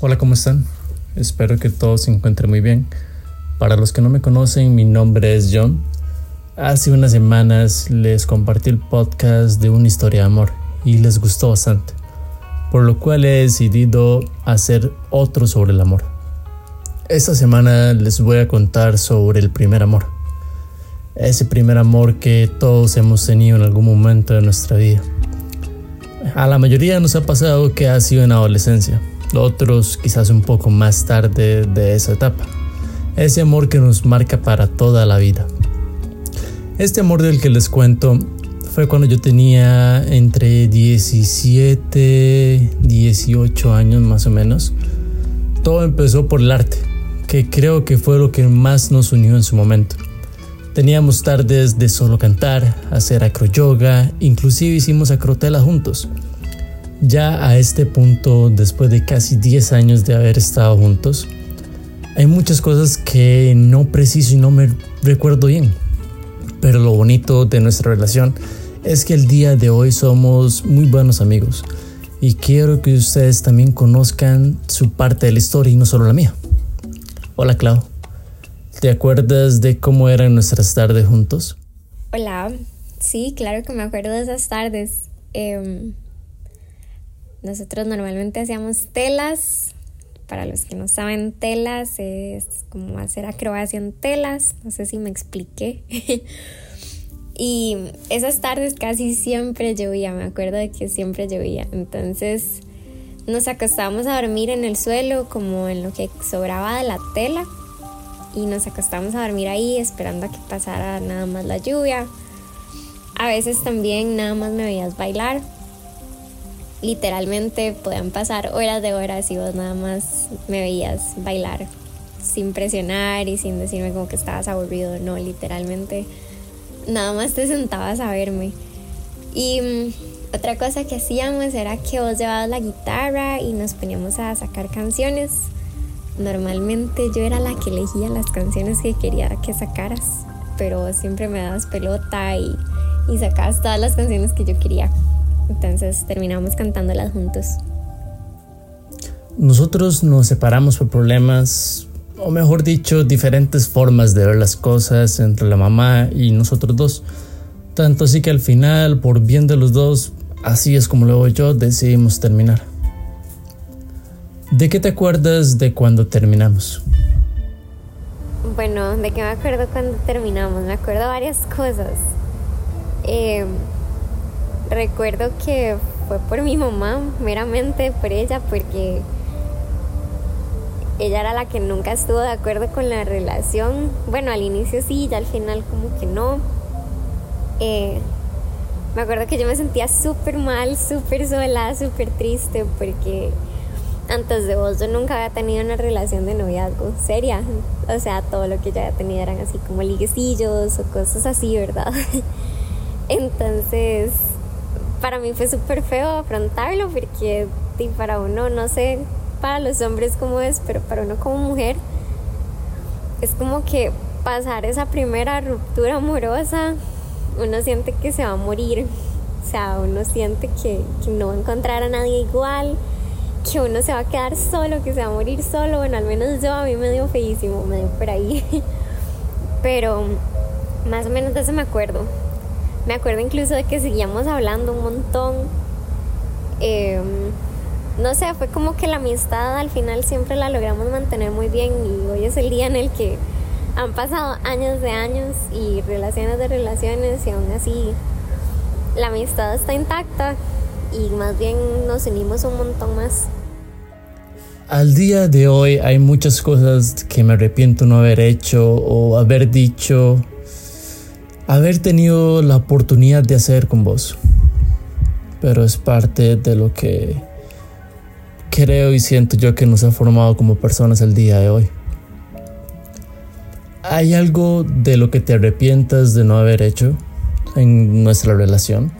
Hola, ¿cómo están? Espero que todos se encuentren muy bien. Para los que no me conocen, mi nombre es John. Hace unas semanas les compartí el podcast de una historia de amor y les gustó bastante, por lo cual he decidido hacer otro sobre el amor. Esta semana les voy a contar sobre el primer amor. Ese primer amor que todos hemos tenido en algún momento de nuestra vida. A la mayoría nos ha pasado que ha sido en adolescencia, otros quizás un poco más tarde de esa etapa. Ese amor que nos marca para toda la vida. Este amor del que les cuento fue cuando yo tenía entre 17, 18 años más o menos. Todo empezó por el arte, que creo que fue lo que más nos unió en su momento. Teníamos tardes de solo cantar, hacer acroyoga, inclusive hicimos acrotela juntos. Ya a este punto, después de casi 10 años de haber estado juntos, hay muchas cosas que no preciso y no me recuerdo bien. Pero lo bonito de nuestra relación es que el día de hoy somos muy buenos amigos. Y quiero que ustedes también conozcan su parte de la historia y no solo la mía. Hola Clau, ¿te acuerdas de cómo eran nuestras tardes juntos? Hola, sí, claro que me acuerdo de esas tardes. Eh, nosotros normalmente hacíamos telas. Para los que no saben, telas es como hacer acrobacia en telas. No sé si me expliqué. y esas tardes casi siempre llovía. Me acuerdo de que siempre llovía. Entonces nos acostábamos a dormir en el suelo, como en lo que sobraba de la tela. Y nos acostábamos a dormir ahí esperando a que pasara nada más la lluvia. A veces también nada más me veías bailar literalmente podían pasar horas de horas y vos nada más me veías bailar sin presionar y sin decirme como que estabas aburrido, no, literalmente nada más te sentabas a verme. Y mm, otra cosa que hacíamos era que vos llevabas la guitarra y nos poníamos a sacar canciones. Normalmente yo era la que elegía las canciones que quería que sacaras, pero siempre me dabas pelota y, y sacabas todas las canciones que yo quería. Entonces terminamos cantándolas juntos. Nosotros nos separamos por problemas, o mejor dicho, diferentes formas de ver las cosas entre la mamá y nosotros dos. Tanto así que al final, por bien de los dos, así es como luego yo, decidimos terminar. ¿De qué te acuerdas de cuando terminamos? Bueno, de qué me acuerdo cuando terminamos. Me acuerdo varias cosas. Eh, recuerdo que fue por mi mamá, meramente por ella, porque ella era la que nunca estuvo de acuerdo con la relación. Bueno, al inicio sí, ya al final como que no. Eh, me acuerdo que yo me sentía súper mal, súper sola, súper triste, porque antes de vos yo nunca había tenido una relación de noviazgo seria. O sea, todo lo que yo había tenido eran así como liguecillos o cosas así, ¿verdad? Entonces para mí fue súper feo afrontarlo porque para uno, no sé, para los hombres cómo es, pero para uno como mujer es como que pasar esa primera ruptura amorosa, uno siente que se va a morir, o sea, uno siente que, que no va a encontrar a nadie igual, que uno se va a quedar solo, que se va a morir solo, bueno, al menos yo a mí me dio feísimo, me dio por ahí, pero más o menos de eso me acuerdo. Me acuerdo incluso de que seguíamos hablando un montón. Em, no sé, fue como que la amistad al final siempre la logramos mantener muy bien y hoy es el día en el que han pasado años de años y relaciones de relaciones y aún así la amistad está intacta y más bien nos unimos un montón más. Al día de hoy hay muchas cosas que me arrepiento no haber hecho o haber dicho haber tenido la oportunidad de hacer con vos. Pero es parte de lo que creo y siento yo que nos ha formado como personas el día de hoy. ¿Hay algo de lo que te arrepientas de no haber hecho en nuestra relación?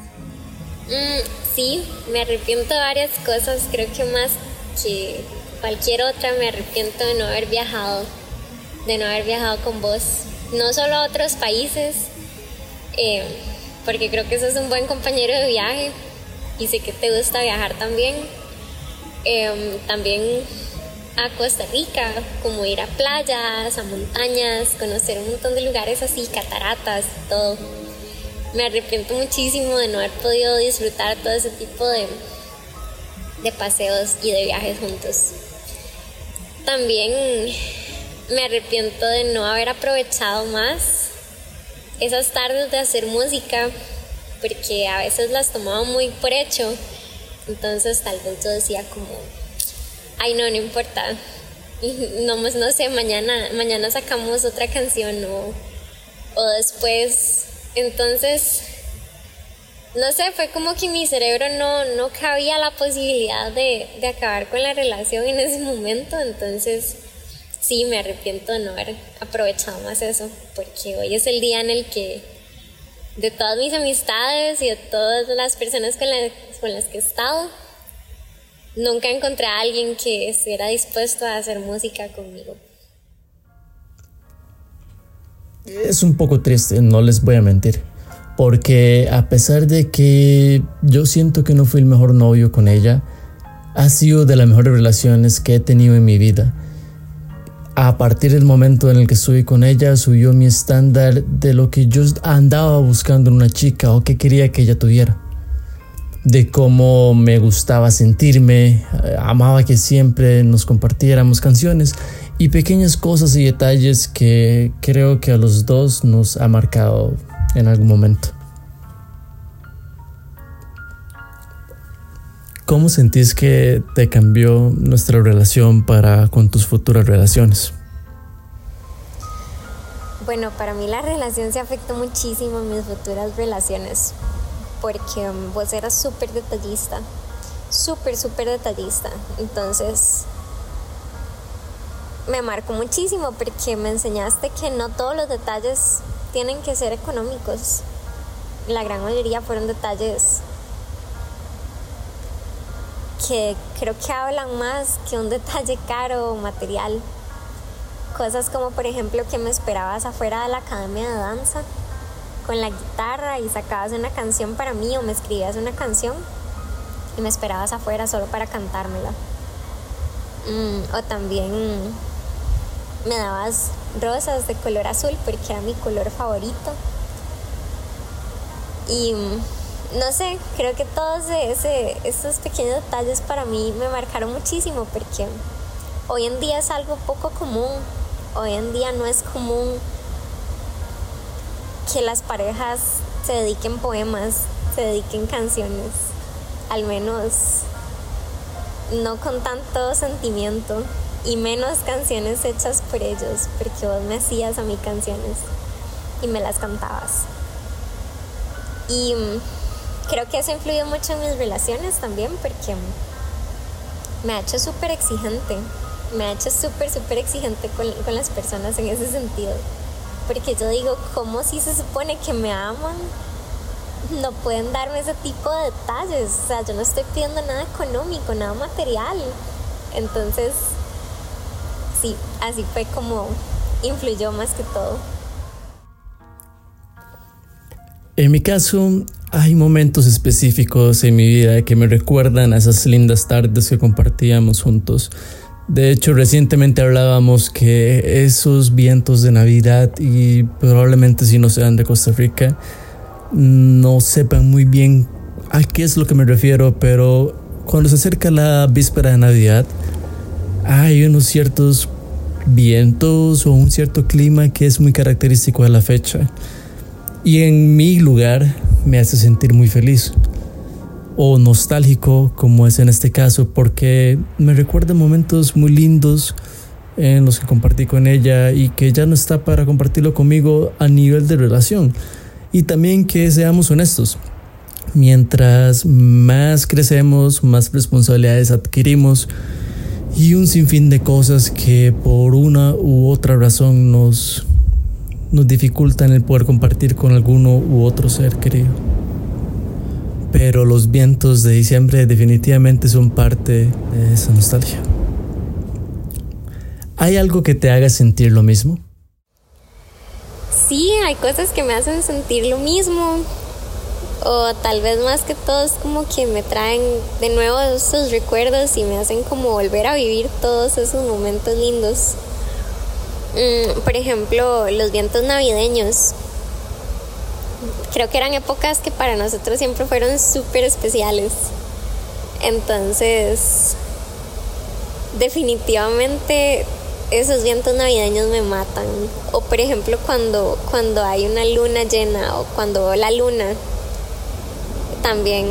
Mm, sí, me arrepiento de varias cosas. Creo que más que cualquier otra me arrepiento de no haber viajado, de no haber viajado con vos. No solo a otros países, eh, porque creo que sos un buen compañero de viaje y sé que te gusta viajar también. Eh, también a Costa Rica, como ir a playas, a montañas, conocer un montón de lugares así, cataratas, todo. Me arrepiento muchísimo de no haber podido disfrutar todo ese tipo de, de paseos y de viajes juntos. También me arrepiento de no haber aprovechado más esas tardes de hacer música, porque a veces las tomaba muy por hecho. Entonces tal vez yo decía como, ay no, no importa. No, no sé, mañana, mañana sacamos otra canción o, o después. Entonces, no sé, fue como que mi cerebro no, no cabía la posibilidad de, de acabar con la relación en ese momento. Entonces, sí, me arrepiento de no haber aprovechado más eso, porque hoy es el día en el que de todas mis amistades y de todas las personas con, las que he estado, nunca encontré a alguien que estuviera dispuesto a hacer música conmigo. Es un poco triste, no les voy a mentir, porque a pesar de que yo siento que no fui el mejor novio con ella, ha sido de las mejores relaciones que he tenido en mi vida. A partir del momento en el que estuve con ella, subió mi estándar de lo que yo andaba buscando en una chica o que quería que ella tuviera de cómo me gustaba sentirme, eh, amaba que siempre nos compartiéramos canciones y pequeñas cosas y detalles que creo que a los dos nos ha marcado en algún momento. ¿Cómo sentís que te cambió nuestra relación para con tus futuras relaciones? Bueno, para mí la relación se afectó muchísimo en mis futuras relaciones porque um, vos eras súper detallista, súper, súper detallista. Entonces, me marcó muchísimo porque me enseñaste que no todos los detalles tienen que ser económicos. La gran mayoría fueron detalles que creo que hablan más que un detalle caro o material. Cosas como por ejemplo que me esperabas afuera de la academia de danza con la guitarra y sacabas una canción para mí o me escribías una canción y me esperabas afuera solo para cantármela. Mm, o también me dabas rosas de color azul porque era mi color favorito. Y mm, no sé, creo que todos ese, esos pequeños detalles para mí me marcaron muchísimo porque hoy en día es algo poco común. Hoy en día no es común que las parejas se dediquen poemas, se dediquen canciones, al menos no con tanto sentimiento y menos canciones hechas por ellos, porque vos me hacías a mí canciones y me las cantabas. Y creo que eso influye mucho en mis relaciones también, porque me ha hecho súper exigente, me ha hecho súper, súper exigente con, con las personas en ese sentido porque yo digo, ¿cómo si se supone que me aman? No pueden darme ese tipo de detalles. O sea, yo no estoy pidiendo nada económico, nada material. Entonces, sí, así fue como influyó más que todo. En mi caso, hay momentos específicos en mi vida que me recuerdan a esas lindas tardes que compartíamos juntos. De hecho, recientemente hablábamos que esos vientos de Navidad y probablemente si no sean de Costa Rica, no sepan muy bien a qué es lo que me refiero, pero cuando se acerca la víspera de Navidad, hay unos ciertos vientos o un cierto clima que es muy característico de la fecha. Y en mi lugar me hace sentir muy feliz o nostálgico como es en este caso porque me recuerda momentos muy lindos en los que compartí con ella y que ya no está para compartirlo conmigo a nivel de relación. Y también que seamos honestos. Mientras más crecemos, más responsabilidades adquirimos y un sinfín de cosas que por una u otra razón nos, nos dificultan el poder compartir con alguno u otro ser querido pero los vientos de diciembre definitivamente son parte de esa nostalgia. ¿Hay algo que te haga sentir lo mismo? Sí, hay cosas que me hacen sentir lo mismo. o tal vez más que todo es como que me traen de nuevo esos recuerdos y me hacen como volver a vivir todos esos momentos lindos. Mm, por ejemplo, los vientos navideños. Creo que eran épocas que para nosotros siempre fueron súper especiales. Entonces, definitivamente esos vientos navideños me matan. O por ejemplo cuando, cuando hay una luna llena o cuando la luna también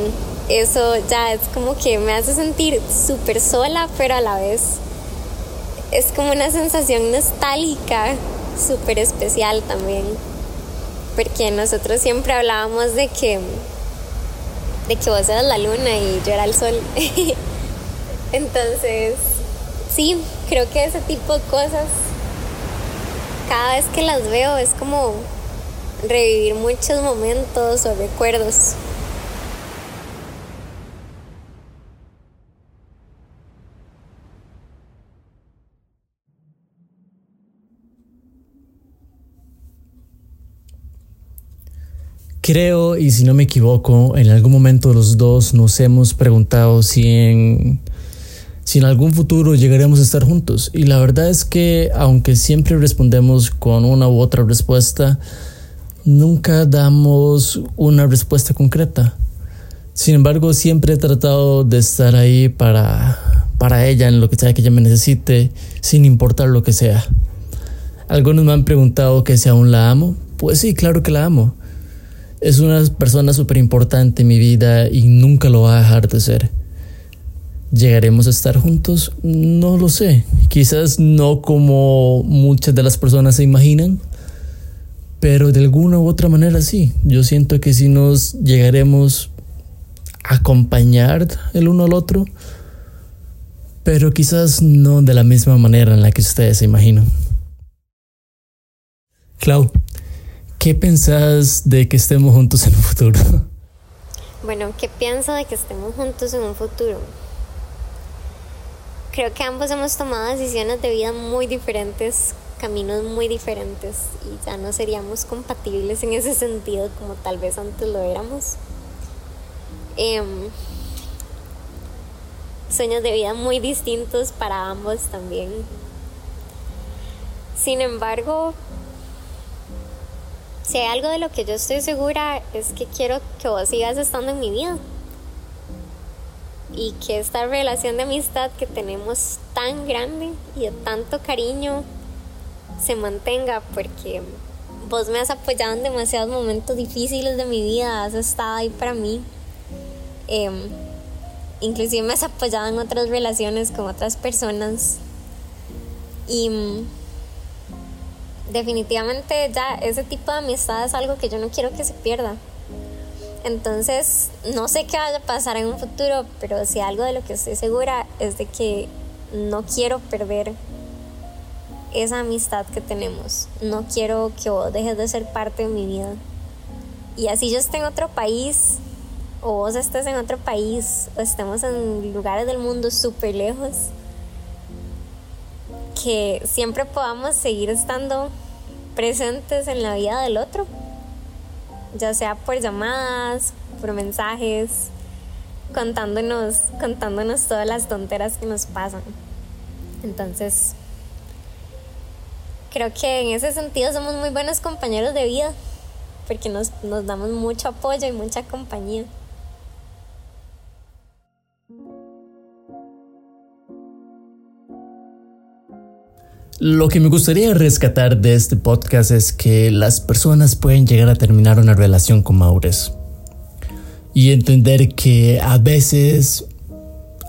eso ya es como que me hace sentir súper sola, pero a la vez es como una sensación nostálgica, súper especial también. Porque nosotros siempre hablábamos de que, de que vos eras la luna y yo era el sol. Entonces, sí, creo que ese tipo de cosas, cada vez que las veo es como revivir muchos momentos o recuerdos. Creo, y si no me equivoco, en algún momento los dos nos hemos preguntado si en, si en algún futuro llegaremos a estar juntos. Y la verdad es que, aunque siempre respondemos con una u otra respuesta, nunca damos una respuesta concreta. Sin embargo, siempre he tratado de estar ahí para, para ella en lo que sea que ella me necesite, sin importar lo que sea. Algunos me han preguntado que si aún la amo. Pues sí, claro que la amo es una persona súper importante en mi vida y nunca lo va a dejar de ser. ¿Llegaremos a estar juntos? No lo sé. Quizás no como muchas de las personas se imaginan, pero de alguna u otra manera sí. Yo siento que si nos llegaremos a acompañar el uno al otro, pero quizás no de la misma manera en la que ustedes se imaginan. Clau, ¿Qué pensás de que estemos juntos en un futuro? Bueno, ¿qué pienso de que estemos juntos en un futuro? Creo que ambos hemos tomado decisiones de vida muy diferentes, caminos muy diferentes y ya no seríamos compatibles en ese sentido como tal vez antes lo éramos. Em, sueños de vida muy distintos para ambos también. Sin embargo, si hay algo de lo que yo estoy segura es que quiero que vos sigas estando en mi vida. Y que esta relación de amistad que tenemos tan grande y de tanto cariño se mantenga porque vos me has apoyado en demasiados momentos difíciles de mi vida, has estado ahí para mí. Em, inclusive me has apoyado en otras relaciones con otras personas. Y definitivamente ya ese tipo de amistad es algo que yo no quiero que se pierda. Entonces, no sé qué vaya a pasar en un futuro, pero si algo de lo que estoy segura es de que no quiero perder esa amistad que tenemos. No quiero que vos dejes de ser parte de mi vida. Y así yo esté en otro país, o vos estés en otro país, o estemos en lugares del mundo súper lejos, que siempre podamos seguir estando presentes en la vida del otro, ya sea por llamadas, por mensajes, contándonos, contándonos todas las tonteras que nos pasan. Entonces, creo que en ese sentido somos muy buenos compañeros de vida, porque nos, nos damos mucho apoyo y mucha compañía. Lo que me gustaría rescatar de este podcast es que las personas pueden llegar a terminar una relación con Maures y entender que a veces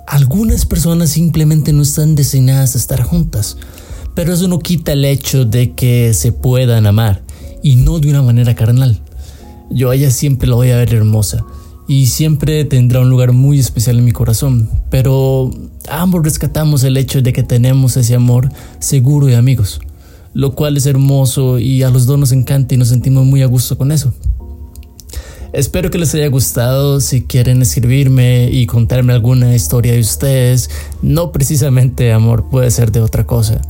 algunas personas simplemente no están destinadas a estar juntas, pero eso no quita el hecho de que se puedan amar y no de una manera carnal. Yo ella siempre la voy a ver hermosa y siempre tendrá un lugar muy especial en mi corazón, pero ambos rescatamos el hecho de que tenemos ese amor seguro de amigos, lo cual es hermoso y a los dos nos encanta y nos sentimos muy a gusto con eso. Espero que les haya gustado. Si quieren escribirme y contarme alguna historia de ustedes, no precisamente amor, puede ser de otra cosa.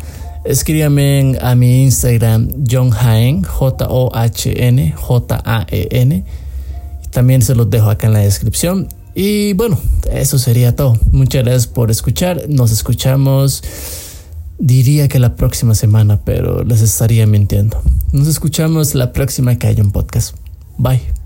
Escríbanme a mi Instagram, John Haen, J-O-H-N, J-A-E-N También se los dejo acá en la descripción. Y bueno, eso sería todo. Muchas gracias por escuchar. Nos escuchamos, diría que la próxima semana, pero les estaría mintiendo. Nos escuchamos la próxima que haya un podcast. Bye.